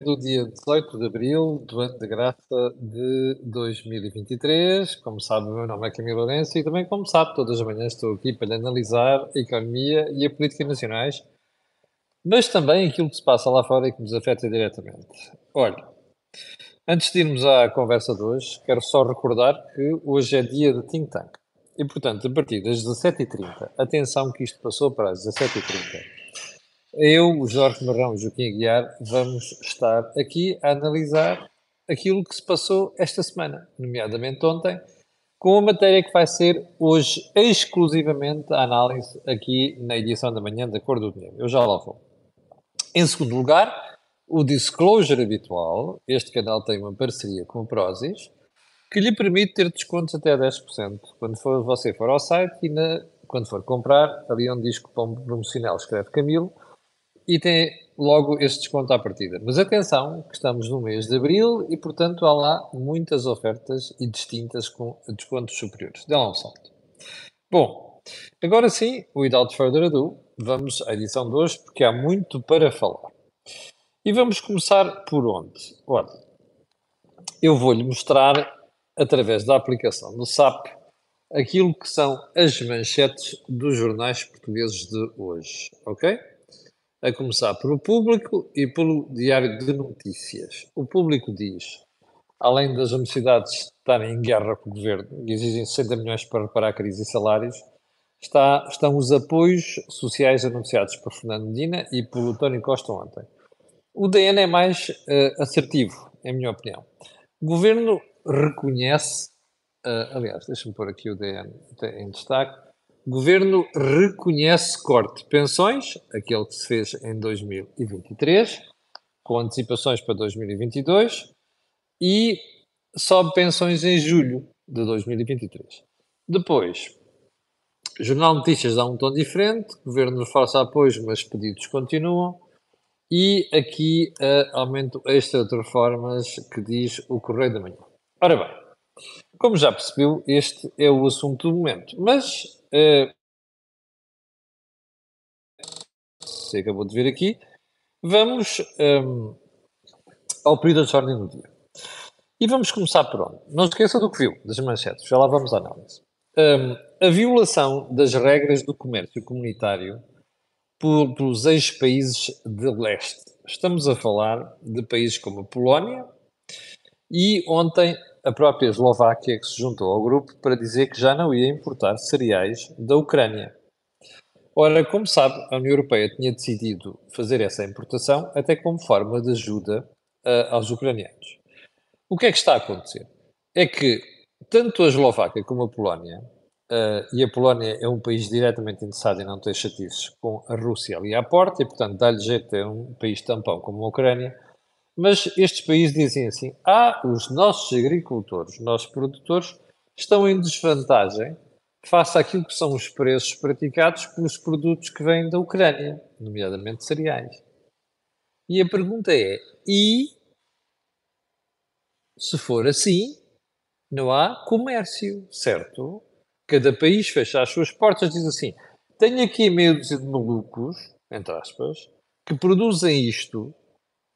do dia 18 de abril do ano de graça de 2023. Como sabe, o meu nome é Camilo Lourenço e também, como sabe, todas as manhãs estou aqui para analisar a economia e a política nacionais, mas também aquilo que se passa lá fora e que nos afeta diretamente. Olha, antes de irmos à conversa de hoje, quero só recordar que hoje é dia de think tank. E, portanto, a partir das 17h30, atenção que isto passou para as 17h30 eu, Jorge Marrão e Joaquim Aguiar vamos estar aqui a analisar aquilo que se passou esta semana, nomeadamente ontem, com a matéria que vai ser hoje exclusivamente a análise aqui na edição da manhã da Cor do Dinheiro. Eu já lá vou. Em segundo lugar, o disclosure habitual. Este canal tem uma parceria com o Prozis que lhe permite ter descontos até 10% quando for, você for ao site e na, quando for comprar, ali onde diz cupom promocional, escreve Camilo e tem logo esse desconto à partida. Mas atenção, que estamos no mês de abril e, portanto, há lá muitas ofertas e distintas com descontos superiores. Dê lá um salto. Bom, agora sim, without further ado, vamos à edição de hoje, porque há muito para falar. E vamos começar por onde? Olha, eu vou-lhe mostrar, através da aplicação do SAP, aquilo que são as manchetes dos jornais portugueses de hoje, ok? A começar pelo público e pelo Diário de Notícias. O público diz, além das universidades estarem em guerra com o governo e exigem 60 milhões para reparar a crise de salários, está, estão os apoios sociais anunciados por Fernando Medina e por António Costa ontem. O DN é mais uh, assertivo, em minha opinião. O governo reconhece, uh, aliás, deixa-me pôr aqui o DN em destaque, governo reconhece corte de pensões, aquele que se fez em 2023, com antecipações para 2022, e sobe pensões em julho de 2023. Depois, Jornal Notícias dá um tom diferente, governo reforça apoios, mas pedidos continuam. E aqui uh, aumento extra de reformas que diz o Correio da Manhã. Ora bem, como já percebeu, este é o assunto do momento. Mas Você acabou de ver aqui. Vamos um, ao período de ordem do dia. E vamos começar por onde? Não se esqueça do que viu, das manchetes. Já lá vamos à análise. Um, a violação das regras do comércio comunitário por, pelos ex-países de leste. Estamos a falar de países como a Polónia e ontem a própria Eslováquia que se juntou ao grupo para dizer que já não ia importar cereais da Ucrânia. Ora, como sabe, a União Europeia tinha decidido fazer essa importação até como forma de ajuda uh, aos ucranianos. O que é que está a acontecer? É que tanto a Eslováquia como a Polónia, uh, e a Polónia é um país diretamente interessado em não ter chatices com a Rússia ali à porta, e portanto dá-lhe jeito a um país tampão como a Ucrânia, mas estes países dizem assim: ah, os nossos agricultores, os nossos produtores estão em desvantagem face àquilo que são os preços praticados pelos produtos que vêm da Ucrânia, nomeadamente cereais. E a pergunta é: e se for assim, não há comércio, certo? Cada país fecha as suas portas, diz assim: tenho aqui meio de malucos, entre aspas, que produzem isto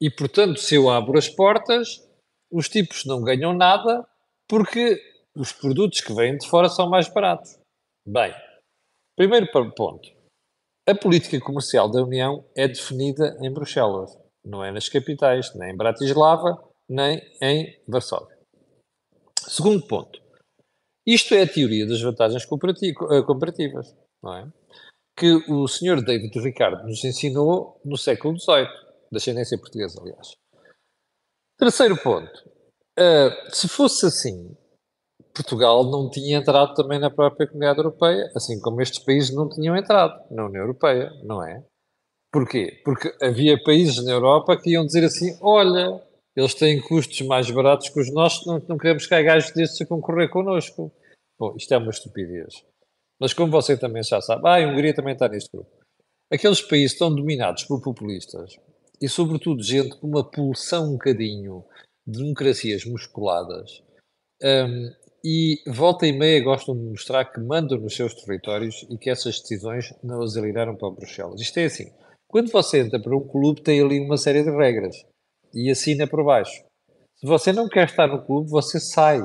e, portanto, se eu abro as portas, os tipos não ganham nada porque os produtos que vêm de fora são mais baratos. Bem, primeiro ponto. A política comercial da União é definida em Bruxelas, não é nas capitais, nem em Bratislava, nem em Varsóvia. Segundo ponto. Isto é a teoria das vantagens eh, comparativas, não é? Que o Sr. David Ricardo nos ensinou no século XVIII da ascendência portuguesa, aliás. Terceiro ponto. Uh, se fosse assim, Portugal não tinha entrado também na própria comunidade europeia, assim como estes países não tinham entrado na União Europeia, não é? Porquê? Porque havia países na Europa que iam dizer assim: olha, eles têm custos mais baratos que os nossos, não, não queremos que há gajos desses a concorrer connosco. Bom, isto é uma estupidez. Mas como você também já sabe, ah, a Hungria também está neste grupo. Aqueles países estão dominados por populistas e, sobretudo, gente com uma pulsão um bocadinho de democracias musculadas. Um, e volta e meia gostam de mostrar que mandam nos seus territórios e que essas decisões não as alienaram para Bruxelas. Isto é assim, quando você entra para um clube tem ali uma série de regras. e assina por baixo. Se você não quer estar no clube, você sai.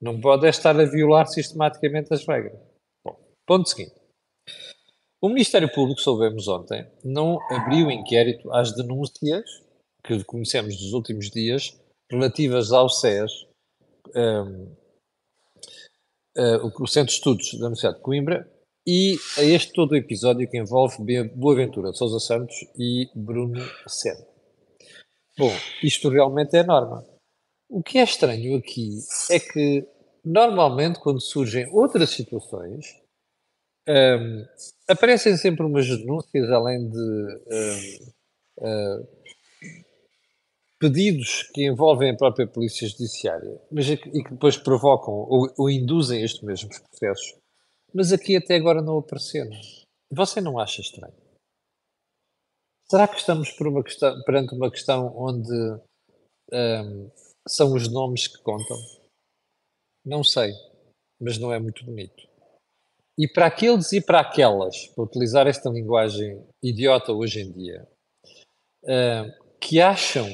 Não pode estar a violar sistematicamente as regras. Bom, ponto seguinte. O Ministério Público, soubemos ontem, não abriu inquérito às denúncias que conhecemos dos últimos dias relativas ao SES, um, uh, o Centro de Estudos da Universidade de Coimbra, e a este todo o episódio que envolve Boaventura Sousa Santos e Bruno Senna. Bom, isto realmente é norma. O que é estranho aqui é que, normalmente, quando surgem outras situações, um, aparecem sempre umas denúncias, além de um, uh, pedidos que envolvem a própria Polícia Judiciária, mas e que depois provocam ou, ou induzem estes mesmos processos. Mas aqui até agora não apareceram. Você não acha estranho? Será que estamos por uma questão, perante uma questão onde um, são os nomes que contam? Não sei, mas não é muito bonito. E para aqueles e para aquelas, para utilizar esta linguagem idiota hoje em dia, uh, que acham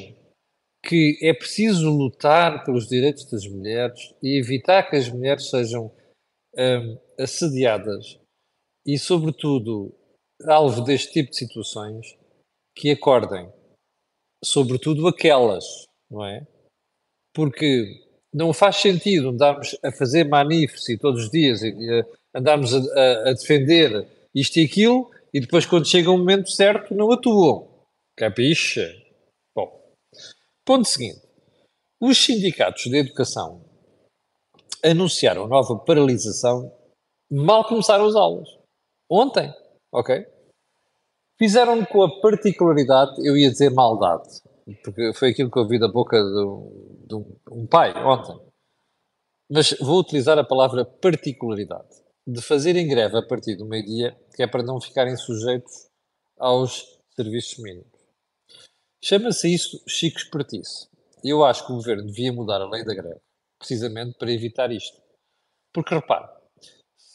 que é preciso lutar pelos direitos das mulheres e evitar que as mulheres sejam um, assediadas e, sobretudo, alvo deste tipo de situações, que acordem, sobretudo aquelas, não é? Porque não faz sentido andarmos a fazer manifes todos os dias e, andarmos a, a, a, defender isto e aquilo e depois quando chega o momento certo não atuam. Capixa? Bom, ponto seguinte. Os sindicatos de educação anunciaram nova paralisação mal começaram as aulas. Ontem, ok? Fizeram com a particularidade, eu ia dizer maldade, porque foi aquilo que eu ouvi da boca de, de um, um pai ontem. Mas vou utilizar a palavra particularidade de fazerem greve a partir do meio-dia, que é para não ficarem sujeitos aos serviços mínimos. Chama-se isso Chico Espertice. Eu acho que o governo devia mudar a lei da greve, precisamente para evitar isto. Porque repare,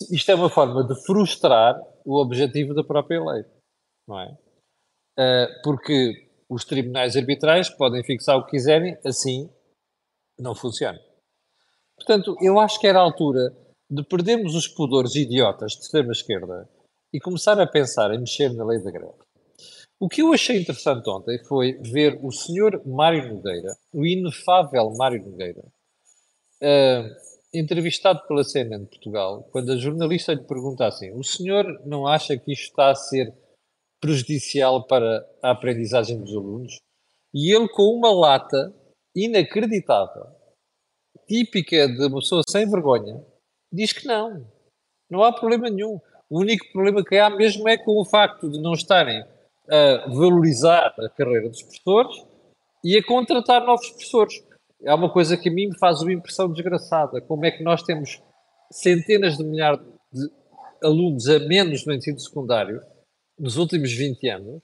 isto é uma forma de frustrar o objetivo da própria lei, não é? Uh, porque os tribunais arbitrais podem fixar o que quiserem, assim não funciona. Portanto, eu acho que era a altura de perdermos os pudores idiotas de extrema-esquerda e começar a pensar em mexer na lei da greve. O que eu achei interessante ontem foi ver o senhor Mário Nogueira, o inefável Mário Nogueira, uh, entrevistado pela CNN de Portugal, quando a jornalista lhe pergunta assim: o senhor não acha que isto está a ser prejudicial para a aprendizagem dos alunos? E ele, com uma lata inacreditável, típica de uma pessoa sem vergonha, diz que não. Não há problema nenhum. O único problema que há mesmo é com o facto de não estarem a valorizar a carreira dos professores e a contratar novos professores. É uma coisa que a mim me faz uma impressão desgraçada. Como é que nós temos centenas de milhares de alunos a menos no ensino secundário nos últimos 20 anos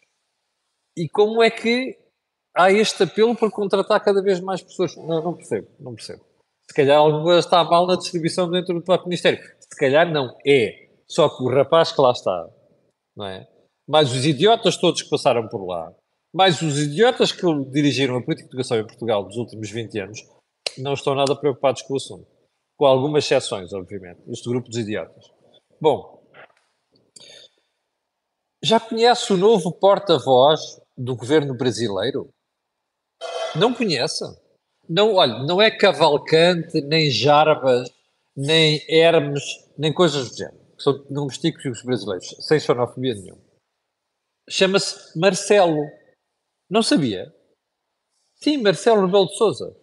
e como é que há este apelo para contratar cada vez mais pessoas? Não, não percebo, não percebo. Se calhar alguma coisa está mal na distribuição dentro do próprio Ministério. Se calhar não é. Só que o rapaz que lá está, não é? Mais os idiotas todos que passaram por lá, mais os idiotas que dirigiram a política de educação em Portugal nos últimos 20 anos, não estão nada preocupados com o assunto. Com algumas exceções, obviamente. Este grupo dos idiotas. Bom, já conhece o novo porta-voz do governo brasileiro? Não conhece? Não, olha, não é Cavalcante, nem Jarbas, nem Hermes, nem coisas do género. São nomes típicos brasileiros, sem xenofobia nenhuma. Chama-se Marcelo. Não sabia? Sim, Marcelo Rebelo de Souza.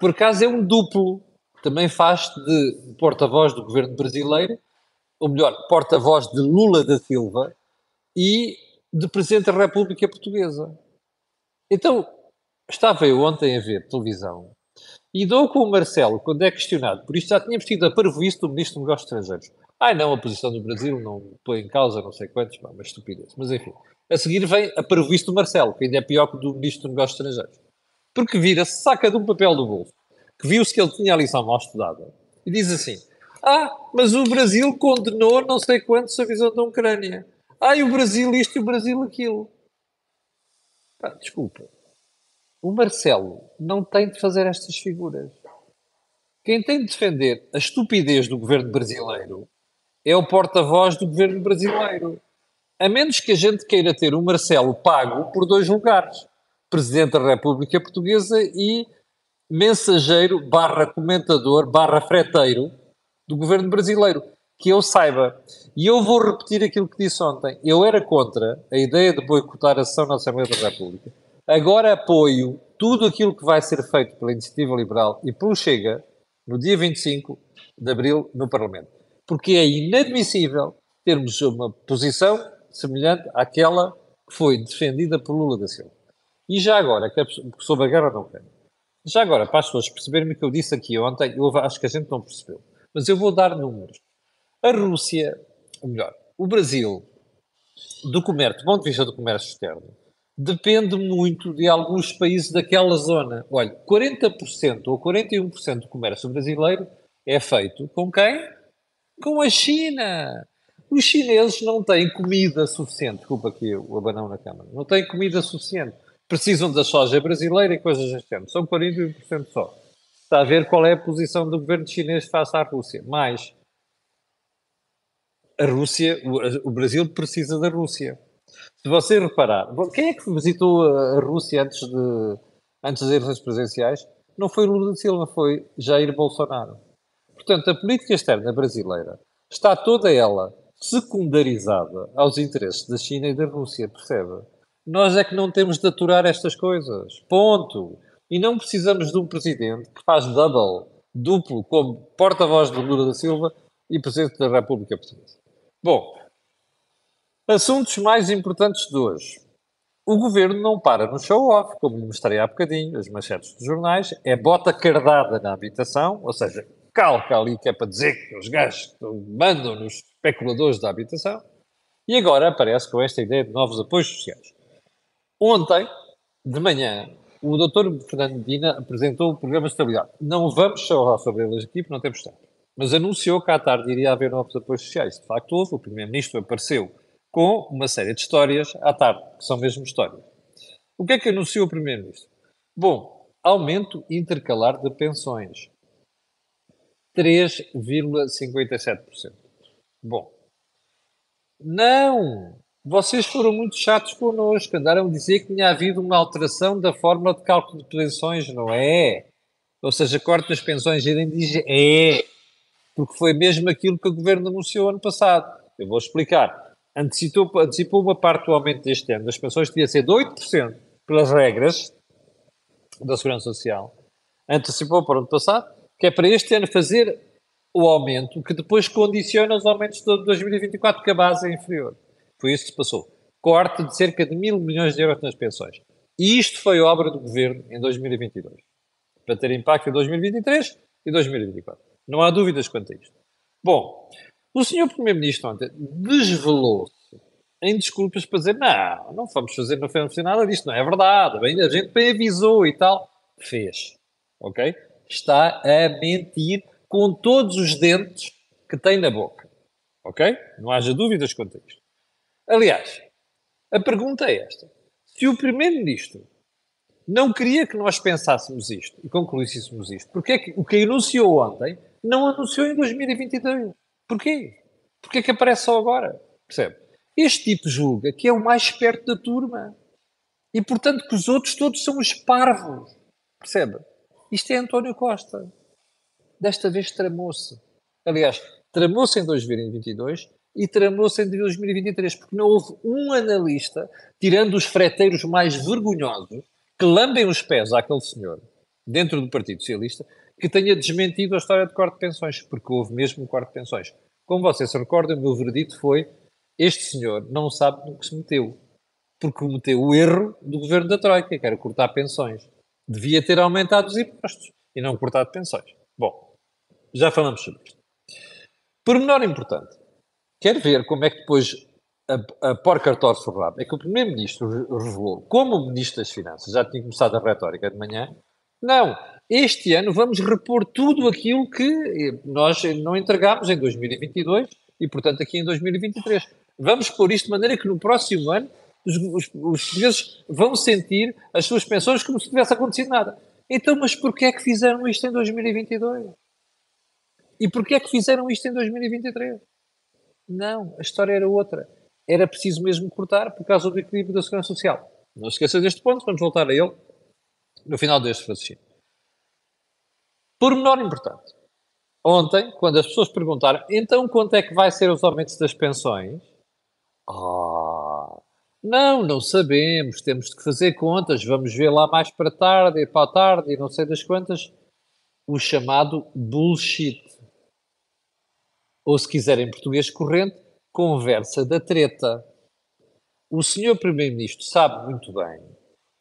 Por acaso é um duplo. Também faz de porta-voz do governo brasileiro, ou melhor, porta-voz de Lula da Silva e de Presidente da República Portuguesa. Então, Estava eu ontem a ver televisão e dou com o Marcelo, quando é questionado, por isto já tínhamos tido a parvoíce do Ministro dos Negócios Estrangeiros. Ai não, a posição do Brasil não põe em causa não sei quantos, uma estupidez. Mas enfim, a seguir vem a parvoíce do Marcelo, que ainda é pior que do Ministro dos Negócios Estrangeiros. Porque vira-se, saca de um papel do bolso, que viu-se que ele tinha a lição mal estudada, e diz assim, ah, mas o Brasil condenou não sei quantos a visão da Ucrânia. E o Brasil isto e o Brasil aquilo. Pá, desculpa o Marcelo não tem de fazer estas figuras. Quem tem de defender a estupidez do governo brasileiro é o porta-voz do governo brasileiro. A menos que a gente queira ter o Marcelo pago por dois lugares: Presidente da República Portuguesa e mensageiro barra comentador barra freteiro do governo brasileiro. Que eu saiba. E eu vou repetir aquilo que disse ontem. Eu era contra a ideia de boicotar a sessão na Assembleia da República. Agora apoio tudo aquilo que vai ser feito pela Iniciativa Liberal e pelo Chega no dia 25 de Abril no Parlamento. Porque é inadmissível termos uma posição semelhante àquela que foi defendida por Lula da Silva. E já agora, sobre a guerra não quero. Já agora, para as pessoas perceberem o que eu disse aqui ontem, eu acho que a gente não percebeu. Mas eu vou dar números. A Rússia, ou melhor, o Brasil, do comércio, do ponto de vista do comércio externo, depende muito de alguns países daquela zona. Olha, 40% ou 41% do comércio brasileiro é feito com quem? Com a China. Os chineses não têm comida suficiente. Desculpa aqui o abanão na câmara. Não têm comida suficiente. Precisam da soja brasileira e coisas género. São 41% só. Está a ver qual é a posição do governo chinês face à Rússia. Mais, a Rússia, o Brasil precisa da Rússia. Se você reparar, quem é que visitou a Rússia antes, de, antes das eleições presidenciais? Não foi Lula da Silva, foi Jair Bolsonaro. Portanto, a política externa brasileira está toda ela secundarizada aos interesses da China e da Rússia, percebe? Nós é que não temos de aturar estas coisas. Ponto. E não precisamos de um presidente que faz double, duplo, como porta-voz do Lula da Silva e presidente da República Portuguesa. Bom, assuntos mais importantes de hoje. O governo não para no show-off, como mostrei há bocadinho, as manchetes dos jornais, é bota cardada na habitação, ou seja, calca ali que é para dizer que os gajos mandam nos especuladores da habitação, e agora aparece com esta ideia de novos apoios sociais. Ontem, de manhã, o doutor Fernando Medina apresentou o programa de estabilidade. Não vamos falar sobre eles aqui, porque não temos tempo mas anunciou que à tarde iria haver novos apoios sociais. De facto, houve. O Primeiro-Ministro apareceu com uma série de histórias à tarde, que são mesmo histórias. O que é que anunciou o Primeiro-Ministro? Bom, aumento intercalar de pensões. 3,57%. Bom. Não! Vocês foram muito chatos connosco. Andaram a dizer que tinha havido uma alteração da fórmula de cálculo de pensões. Não é? Ou seja, corte das pensões indígenas. É! porque foi mesmo aquilo que o governo anunciou ano passado. Eu vou explicar. Antecipou, antecipou uma parte do aumento deste ano das pensões, devia ser de 8% pelas regras da Segurança Social. Antecipou para o ano passado, que é para este ano fazer o aumento, que depois condiciona os aumentos de 2024, que a base é inferior. Foi isso que se passou. Corte de cerca de mil milhões de euros nas pensões. E isto foi obra do governo em 2022. Para ter impacto em 2023 e 2024. Não há dúvidas quanto a isto. Bom, o senhor Primeiro-Ministro ontem desvelou-se em desculpas para dizer não, não vamos fazer, não fez nada disto, não é verdade, bem, a gente bem avisou e tal. Fez, ok? Está a mentir com todos os dentes que tem na boca, ok? Não haja dúvidas quanto a isto. Aliás, a pergunta é esta. Se o Primeiro-Ministro não queria que nós pensássemos isto e concluíssemos isto, porque é que o que anunciou ontem não anunciou em 2022. Porquê? Porquê que aparece só agora? Percebe? Este tipo julga que é o mais esperto da turma. E, portanto, que os outros todos são os parvos. Percebe? Isto é António Costa. Desta vez tramou-se. Aliás, tramou-se em 2022 e tramou-se em 2023, porque não houve um analista, tirando os freteiros mais vergonhosos, que lambem os pés àquele senhor, dentro do Partido Socialista, que tenha desmentido a história de corte de pensões, porque houve mesmo um corte de pensões. Como vocês se recordam, o meu veredito foi: este senhor não sabe no que se meteu, porque cometeu o erro do governo da Troika, que era cortar pensões. Devia ter aumentado os impostos e não cortado pensões. Bom, já falamos sobre isto. Pormenor importante. Quer ver como é que depois a, a porca torce o rabo? É que o Primeiro-Ministro revelou, como o Ministro das Finanças já tinha começado a retórica de manhã, não, este ano vamos repor tudo aquilo que nós não entregámos em 2022 e, portanto, aqui em 2023. Vamos pôr isto de maneira que no próximo ano Os, os, os portugueses vão sentir as suas pensões como se tivesse acontecido nada. Então, mas porquê é que fizeram isto em 2022? E porquê é que fizeram isto em 2023? Não, a história era outra. Era preciso mesmo cortar por causa do equilíbrio da segurança social. Não se esqueça deste ponto, vamos voltar a ele no final deste raciocínio. Pormenor importante. Ontem, quando as pessoas perguntaram, então quanto é que vai ser os aumentos das pensões? Ah, não, não sabemos, temos de fazer contas, vamos ver lá mais para tarde e para a tarde e não sei das quantas. O chamado bullshit. Ou se quiser em português corrente, conversa da treta. O senhor Primeiro-Ministro sabe muito bem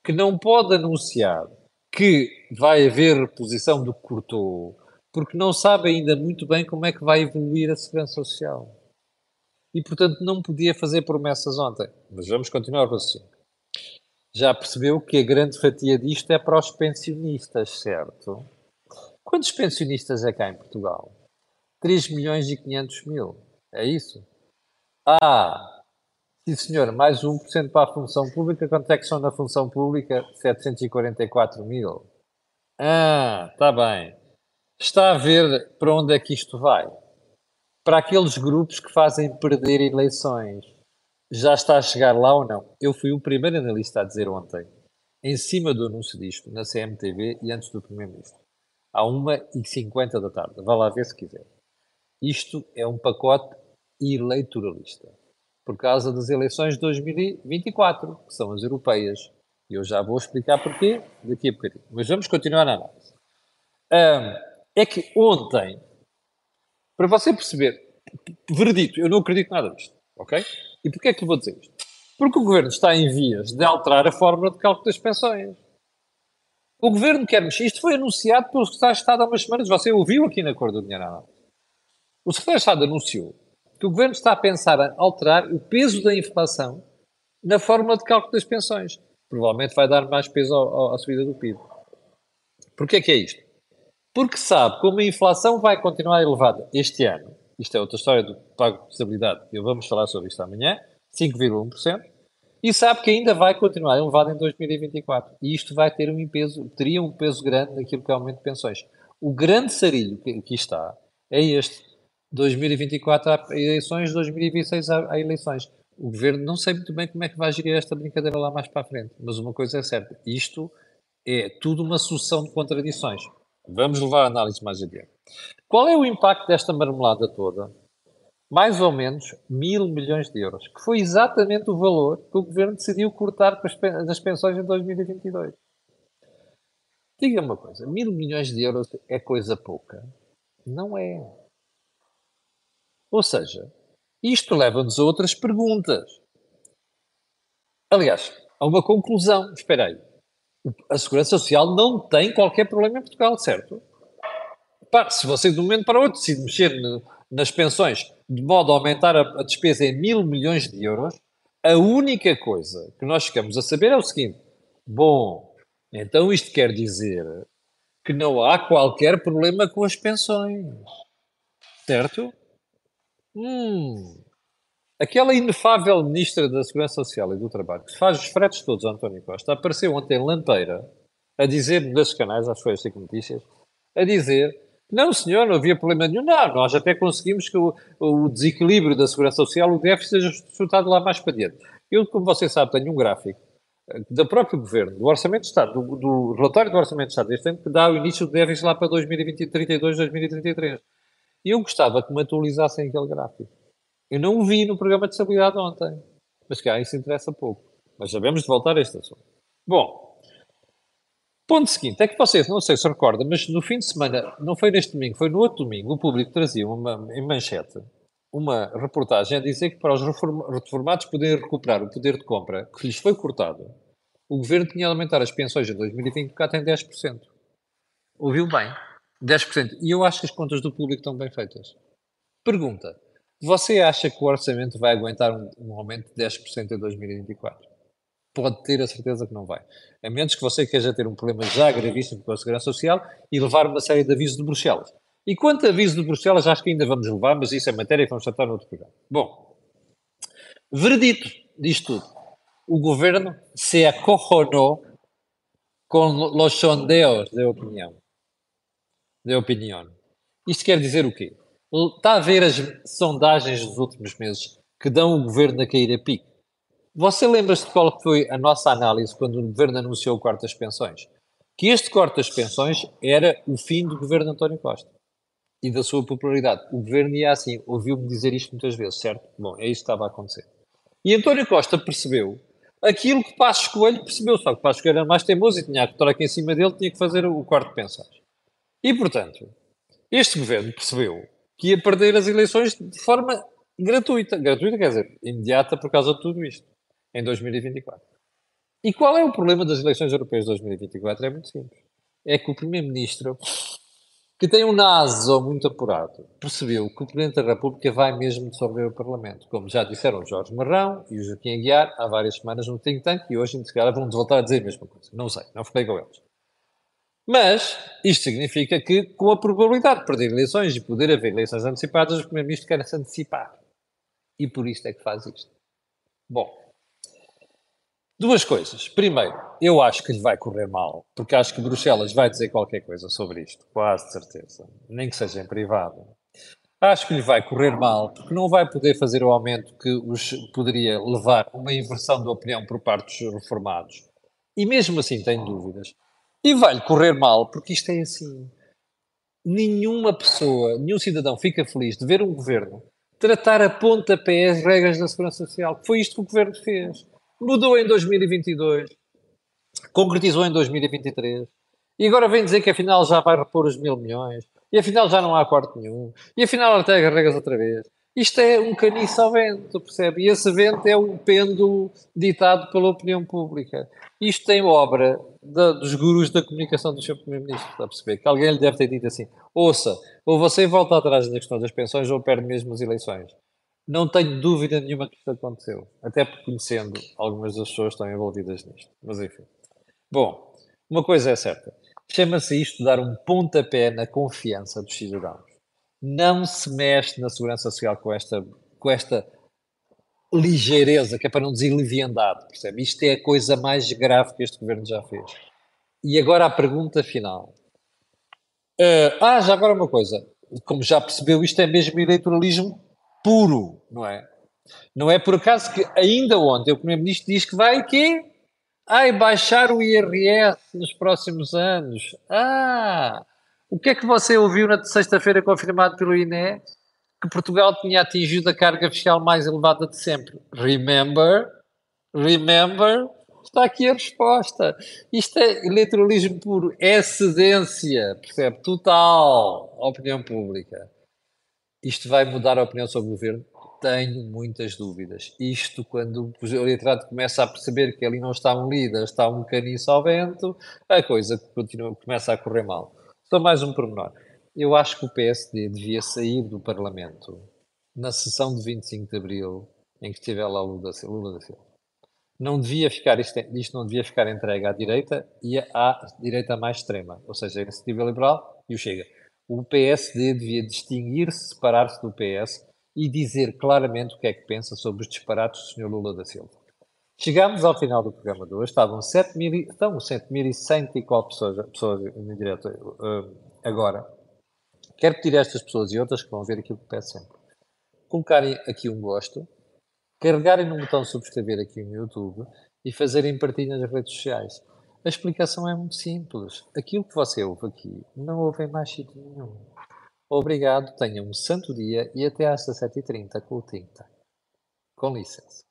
que não pode anunciar que vai haver reposição do que cortou, porque não sabe ainda muito bem como é que vai evoluir a segurança social. E, portanto, não podia fazer promessas ontem. Mas vamos continuar o raciocínio. Já percebeu que a grande fatia disto é para os pensionistas, certo? Quantos pensionistas é cá em Portugal? 3 milhões e 500 mil. É isso? Ah, sim senhor, mais 1% para a função pública. Quanto é que são na função pública? 744 mil. Ah, está bem. Está a ver para onde é que isto vai? Para aqueles grupos que fazem perder eleições. Já está a chegar lá ou não? Eu fui o primeiro analista a dizer ontem, em cima do anúncio disto, na CMTV e antes do Primeiro-Ministro, à 1h50 da tarde. Vá lá ver se quiser. Isto é um pacote eleitoralista. Por causa das eleições de 2024, que são as europeias. E eu já vou explicar porquê daqui a bocadinho. Mas vamos continuar a análise. Um, é que ontem, para você perceber, veredito, eu não acredito nada disto, ok? E porquê é que eu vou dizer isto? Porque o Governo está em vias de alterar a fórmula de cálculo das pensões. O Governo quer mexer. Isto foi anunciado pelo Secretário de Estado há umas semanas. Você ouviu aqui na Cor do Dinheiro O Secretário de Estado anunciou que o Governo está a pensar a alterar o peso da inflação na fórmula de cálculo das pensões. Provavelmente vai dar mais peso ao, ao, à subida do PIB. Porquê que é isto? Porque sabe como a inflação vai continuar elevada este ano. Isto é outra história do pago de estabilidade. Eu vamos falar sobre isto amanhã. 5,1%. E sabe que ainda vai continuar elevado em 2024. E isto vai ter um peso, teria um peso grande naquilo que é o aumento de pensões. O grande sarilho que aqui está é este 2024 há eleições, 2026 há, eleições. O governo não sei muito bem como é que vai gerir esta brincadeira lá mais para a frente, mas uma coisa é certa: isto é tudo uma sucessão de contradições. Vamos levar a análise mais adiante. Qual é o impacto desta marmelada toda? Mais ou menos mil milhões de euros, que foi exatamente o valor que o governo decidiu cortar das pensões em 2022. Diga-me uma coisa: mil milhões de euros é coisa pouca? Não é. Ou seja, isto leva-nos a outras perguntas. Aliás, a uma conclusão. Espera aí. A Segurança Social não tem qualquer problema em Portugal, certo? Pá, se você de um momento para outro decide mexer no, nas pensões de modo a aumentar a, a despesa em mil milhões de euros, a única coisa que nós ficamos a saber é o seguinte: bom, então isto quer dizer que não há qualquer problema com as pensões. Certo? Hum. Aquela inefável ministra da Segurança Social e do Trabalho, que faz os fretes todos, António Costa, apareceu ontem em Lampeira a dizer, nesses canais, acho que foi assim notícias, a dizer não, senhor, não havia problema nenhum. Não, nós até conseguimos que o, o desequilíbrio da segurança social, o déficit, seja disputado lá mais para diante. Eu, como você sabe, tenho um gráfico eh, do próprio Governo, do Orçamento de Estado, do, do relatório do Orçamento de Estado deste ano, que dá o início do déficit lá para 2032, 2033. E eu gostava que me atualizassem aquele gráfico. Eu não o vi no programa de estabilidade ontem. Mas cá isso interessa pouco. Mas sabemos de voltar a este assunto. Bom, ponto seguinte, é que vocês, não sei se recordam, mas no fim de semana, não foi neste domingo, foi no outro domingo, o público trazia uma, em manchete uma reportagem a dizer que para os reformados poderem recuperar o poder de compra que lhes foi cortado, o governo tinha de aumentar as pensões em 2024 em 10%. Ouviu bem? 10%. E eu acho que as contas do público estão bem feitas. Pergunta: você acha que o orçamento vai aguentar um, um aumento de 10% em 2024? Pode ter a certeza que não vai. A menos que você queja ter um problema já gravíssimo com a Segurança Social e levar uma série de avisos de Bruxelas. E quanto a aviso de Bruxelas, acho que ainda vamos levar, mas isso é matéria que vamos tratar no outro programa. Bom, veredito disto tudo. o governo se acojonou com os sondeos de opinião. De opinião. Isto quer dizer o quê? Está a ver as sondagens dos últimos meses que dão o governo a cair a pique. Você lembra-se de qual foi a nossa análise quando o governo anunciou o corte das pensões? Que este corte das pensões era o fim do governo António Costa e da sua popularidade. O governo ia assim, ouviu-me dizer isto muitas vezes, certo? Bom, é isso que estava a acontecer. E António Costa percebeu aquilo que Passos Coelho percebeu, só que Passos Coelho era mais teimoso e tinha a aqui em cima dele, tinha que fazer o corte de pensões. E, portanto, este governo percebeu que ia perder as eleições de forma gratuita. Gratuita quer dizer, imediata por causa de tudo isto, em 2024. E qual é o problema das eleições europeias de 2024? É muito simples. É que o Primeiro-Ministro, que tem um naso muito apurado, percebeu que o Presidente da República vai mesmo dissolver o Parlamento. Como já disseram Jorge Marrão e o Joaquim Aguiar há várias semanas no Think Tank e hoje, se calhar, vão voltar a dizer a mesma coisa. Não sei, não falei com eles. Mas isto significa que, com a probabilidade de perder eleições e poder haver eleições antecipadas, o Primeiro-Ministro quer se antecipar. E por isto é que faz isto. Bom, duas coisas. Primeiro, eu acho que lhe vai correr mal, porque acho que Bruxelas vai dizer qualquer coisa sobre isto, quase certeza, nem que seja em privado. Acho que lhe vai correr mal, porque não vai poder fazer o aumento que os poderia levar a uma inversão da opinião por parte dos reformados. E mesmo assim tem dúvidas. E vai-lhe correr mal, porque isto é assim. Nenhuma pessoa, nenhum cidadão fica feliz de ver um governo tratar a pontapé as regras da Segurança Social. Foi isto que o governo fez. Mudou em 2022, concretizou em 2023, e agora vem dizer que afinal já vai repor os mil milhões, e afinal já não há corte nenhum, e afinal até as regras outra vez. Isto é um caniço ao vento, percebe? E esse vento é um pêndulo ditado pela opinião pública. Isto tem obra dos gurus da comunicação do seu Primeiro-Ministro, está a perceber? Que alguém lhe deve ter dito assim: ouça, ou você volta atrás na questão das pensões ou perde mesmo as eleições. Não tenho dúvida nenhuma que isto aconteceu, até porque conhecendo algumas das pessoas que estão envolvidas nisto. Mas enfim. Bom, uma coisa é certa: chama-se isto dar um pontapé na confiança dos cidadãos não se mexe na segurança social com esta, com esta ligeireza, que é para não dizer leviandade, percebe? Isto é a coisa mais grave que este governo já fez. E agora a pergunta final. Uh, ah, já agora uma coisa. Como já percebeu, isto é mesmo eleitoralismo puro, não é? Não é por acaso que ainda ontem o Primeiro-Ministro diz que vai quê? Ai, baixar o IRS nos próximos anos. Ah, o que é que você ouviu na sexta-feira confirmado pelo INE? Que Portugal tinha atingido a carga fiscal mais elevada de sempre. Remember? Remember? Está aqui a resposta. Isto é eleitoralismo puro, é cedência, percebe? Total opinião pública. Isto vai mudar a opinião sobre o governo? Tenho muitas dúvidas. Isto, quando o eleitorado começa a perceber que ali não está um líder, está um caniço ao vento, a coisa continua, começa a correr mal. Só mais um pormenor. Eu acho que o PSD devia sair do Parlamento na sessão de 25 de Abril, em que estiver lá Lula da Silva. Não devia ficar, isto, isto não devia ficar entregue à direita e à direita mais extrema, ou seja, a Iniciativa Liberal e o Chega. O PSD devia distinguir-se, separar-se do PS e dizer claramente o que é que pensa sobre os disparates do Sr. Lula da Silva. Chegámos ao final do programa de hoje, estavam 7 mil, estão 7.100 e qual pessoas, pessoas em direto uh, agora. Quero pedir a estas pessoas e outras que vão ver aquilo que peço sempre, colocarem aqui um gosto, carregarem no botão subscrever aqui no YouTube e fazerem partilha nas redes sociais. A explicação é muito simples. Aquilo que você ouve aqui não ouve em mais sítio nenhum. Obrigado, tenha um santo dia e até às 17h30 com o Tinta. Com licença.